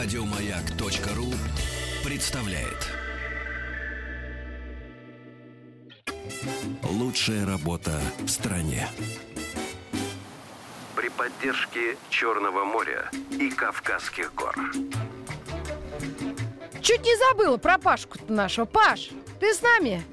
Радиомаяк.ру представляет. Лучшая работа в стране. При поддержке Черного моря и Кавказских гор. Чуть не забыла про Пашку нашего. Паш, ты с нами?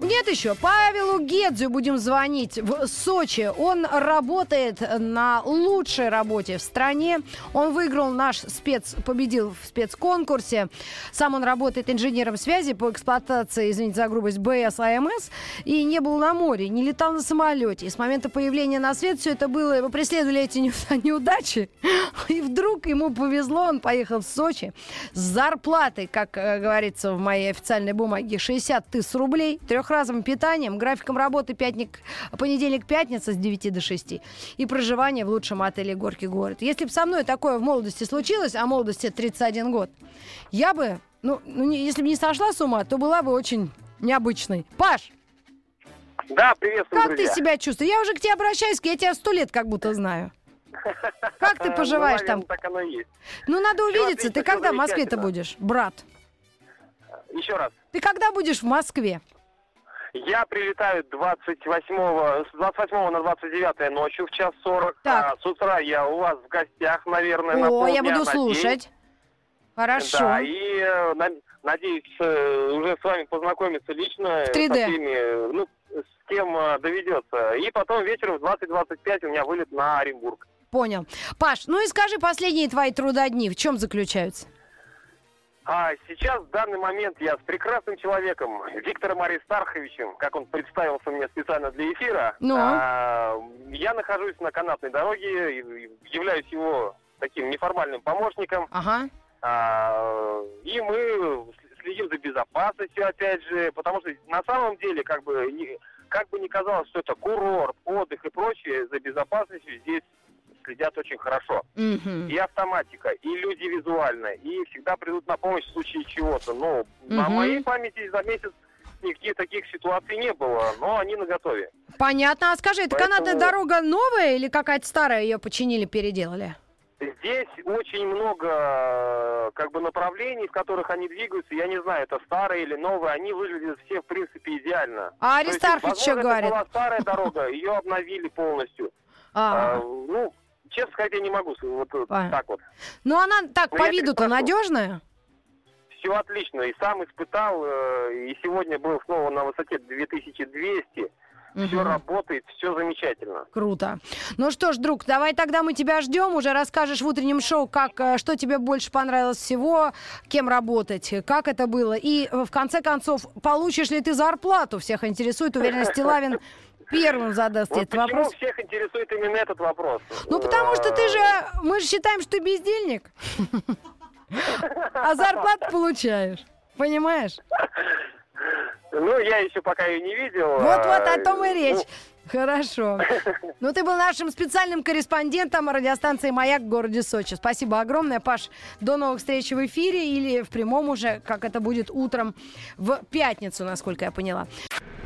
Нет еще. Павелу Гедзю будем звонить в Сочи. Он работает на лучшей работе в стране. Он выиграл наш спец, победил в спецконкурсе. Сам он работает инженером связи по эксплуатации, извините за грубость, БС АМС. И не был на море, не летал на самолете. И с момента появления на свет все это было, его преследовали эти неудачи. И вдруг ему повезло, он поехал в Сочи с зарплатой, как э, говорится в моей официальной бумаге, 60 тысяч рублей, трех трехразовым питанием, графиком работы пятник, понедельник-пятница с 9 до 6 и проживание в лучшем отеле «Горький город». Если бы со мной такое в молодости случилось, а молодости 31 год, я бы, ну, ну не, если бы не сошла с ума, то была бы очень необычной. Паш! Да, приветствую, Как друзья. ты себя чувствуешь? Я уже к тебе обращаюсь, я тебя сто лет как будто знаю. Как ты поживаешь ну, там? Так оно и есть. Ну, надо увидеться. Ты когда в Москве-то будешь, брат? Еще раз. Ты когда будешь в Москве? Я прилетаю 28 с 28 на 29 ночью в час 40. Так. А, с утра я у вас в гостях, наверное, О, на полдня, я буду на слушать. Хорошо. Да, и э, надеюсь э, уже с вами познакомиться лично. В 3D. Со всеми, ну, с кем э, доведется. И потом вечером в 20.25 у меня вылет на Оренбург. Понял. Паш, ну и скажи последние твои трудодни, в чем заключаются? А сейчас, в данный момент, я с прекрасным человеком, Виктором Аристарховичем, как он представился мне специально для эфира. Ну? А, я нахожусь на канатной дороге, являюсь его таким неформальным помощником. Ага. А, и мы следим за безопасностью, опять же, потому что на самом деле, как бы, не, как бы ни казалось, что это курорт, отдых и прочее, за безопасностью здесь следят очень хорошо. Угу. И автоматика, и люди визуально, и всегда придут на помощь в случае чего-то. Но угу. на моей памяти за месяц нигде таких ситуаций не было, но они наготове. Понятно. А скажи, это Поэтому... канатная дорога новая или какая-то старая ее починили, переделали? Здесь очень много как бы направлений, в которых они двигаются. Я не знаю, это старые или новые. Они выглядят все, в принципе, идеально. А Аристархович что говорит? Это была старая дорога, ее обновили полностью. А, ну, честно сказать, я не могу. Вот Понятно. так вот. Ну, она так, Но по виду-то надежная? Все отлично. И сам испытал, э, и сегодня был снова на высоте 2200. Угу. Все работает, все замечательно. Круто. Ну что ж, друг, давай тогда мы тебя ждем. Уже расскажешь в утреннем шоу, как, э, что тебе больше понравилось всего, кем работать, как это было. И в конце концов, получишь ли ты зарплату? Всех интересует. Уверенность Лавин первым задаст вот этот почему вопрос. всех интересует именно этот вопрос? Ну, потому что ты же... Мы же считаем, что ты бездельник. А зарплату получаешь. Понимаешь? Ну, я еще пока ее не видел. Вот-вот о том и речь. Хорошо. Ну, ты был нашим специальным корреспондентом радиостанции «Маяк» в городе Сочи. Спасибо огромное, Паш. До новых встреч в эфире или в прямом уже, как это будет утром в пятницу, насколько я поняла.